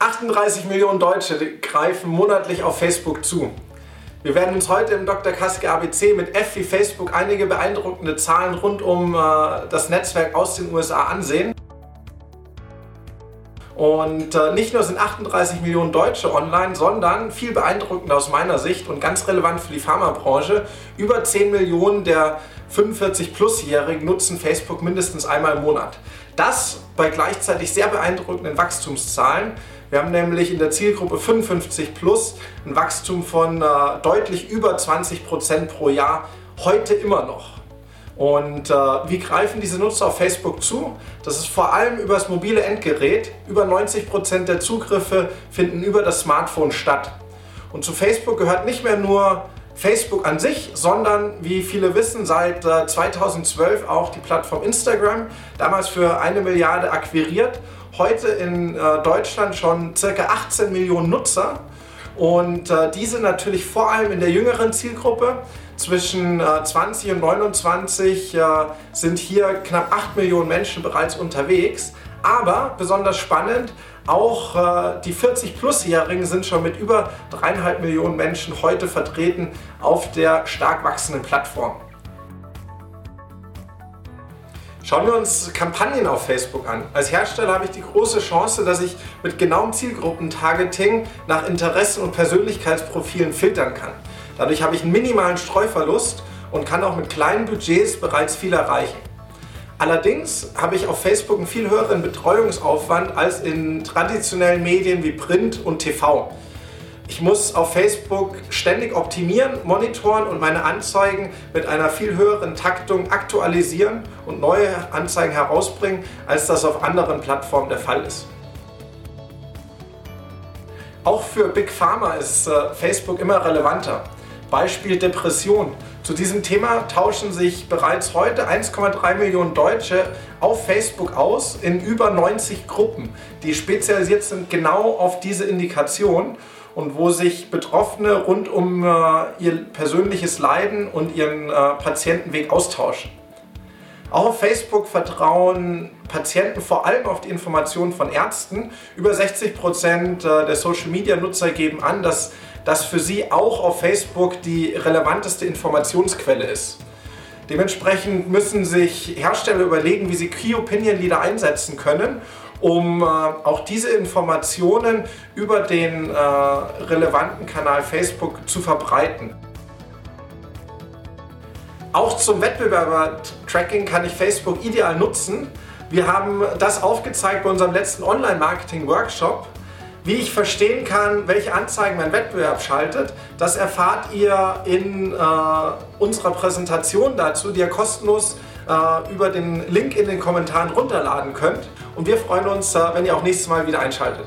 38 Millionen Deutsche greifen monatlich auf Facebook zu. Wir werden uns heute im Dr. Kaske ABC mit F wie Facebook einige beeindruckende Zahlen rund um äh, das Netzwerk aus den USA ansehen. Und äh, nicht nur sind 38 Millionen Deutsche online, sondern viel beeindruckender aus meiner Sicht und ganz relevant für die Pharmabranche, über 10 Millionen der 45-Plus-Jährigen nutzen Facebook mindestens einmal im Monat. Das bei gleichzeitig sehr beeindruckenden Wachstumszahlen. Wir haben nämlich in der Zielgruppe 55 plus ein Wachstum von äh, deutlich über 20 Prozent pro Jahr, heute immer noch. Und äh, wie greifen diese Nutzer auf Facebook zu? Das ist vor allem über das mobile Endgerät. Über 90 Prozent der Zugriffe finden über das Smartphone statt. Und zu Facebook gehört nicht mehr nur Facebook an sich, sondern wie viele wissen, seit 2012 äh, auch die Plattform Instagram, damals für eine Milliarde akquiriert, heute in äh, Deutschland schon circa 18 Millionen Nutzer und äh, diese natürlich vor allem in der jüngeren Zielgruppe. Zwischen 20 und 29 sind hier knapp 8 Millionen Menschen bereits unterwegs. Aber besonders spannend, auch äh, die 40-Plus-Jährigen sind schon mit über dreieinhalb Millionen Menschen heute vertreten auf der stark wachsenden Plattform. Schauen wir uns Kampagnen auf Facebook an. Als Hersteller habe ich die große Chance, dass ich mit genauem Zielgruppentargeting nach Interessen und Persönlichkeitsprofilen filtern kann. Dadurch habe ich einen minimalen Streuverlust und kann auch mit kleinen Budgets bereits viel erreichen. Allerdings habe ich auf Facebook einen viel höheren Betreuungsaufwand als in traditionellen Medien wie Print und TV. Ich muss auf Facebook ständig optimieren, monitoren und meine Anzeigen mit einer viel höheren Taktung aktualisieren und neue Anzeigen herausbringen, als das auf anderen Plattformen der Fall ist. Auch für Big Pharma ist äh, Facebook immer relevanter. Beispiel Depression. Zu diesem Thema tauschen sich bereits heute 1,3 Millionen Deutsche auf Facebook aus in über 90 Gruppen, die spezialisiert sind genau auf diese Indikation und wo sich Betroffene rund um äh, ihr persönliches Leiden und ihren äh, Patientenweg austauschen. Auch auf Facebook vertrauen Patienten vor allem auf die Informationen von Ärzten. Über 60 Prozent äh, der Social-Media-Nutzer geben an, dass das für sie auch auf Facebook die relevanteste Informationsquelle ist. Dementsprechend müssen sich Hersteller überlegen, wie sie Key Opinion Leader einsetzen können, um äh, auch diese Informationen über den äh, relevanten Kanal Facebook zu verbreiten. Auch zum Wettbewerber-Tracking kann ich Facebook ideal nutzen. Wir haben das aufgezeigt bei unserem letzten Online-Marketing-Workshop. Wie ich verstehen kann, welche Anzeigen mein Wettbewerb schaltet, das erfahrt ihr in äh, unserer Präsentation dazu, die ihr kostenlos äh, über den Link in den Kommentaren runterladen könnt. Und wir freuen uns, äh, wenn ihr auch nächstes Mal wieder einschaltet.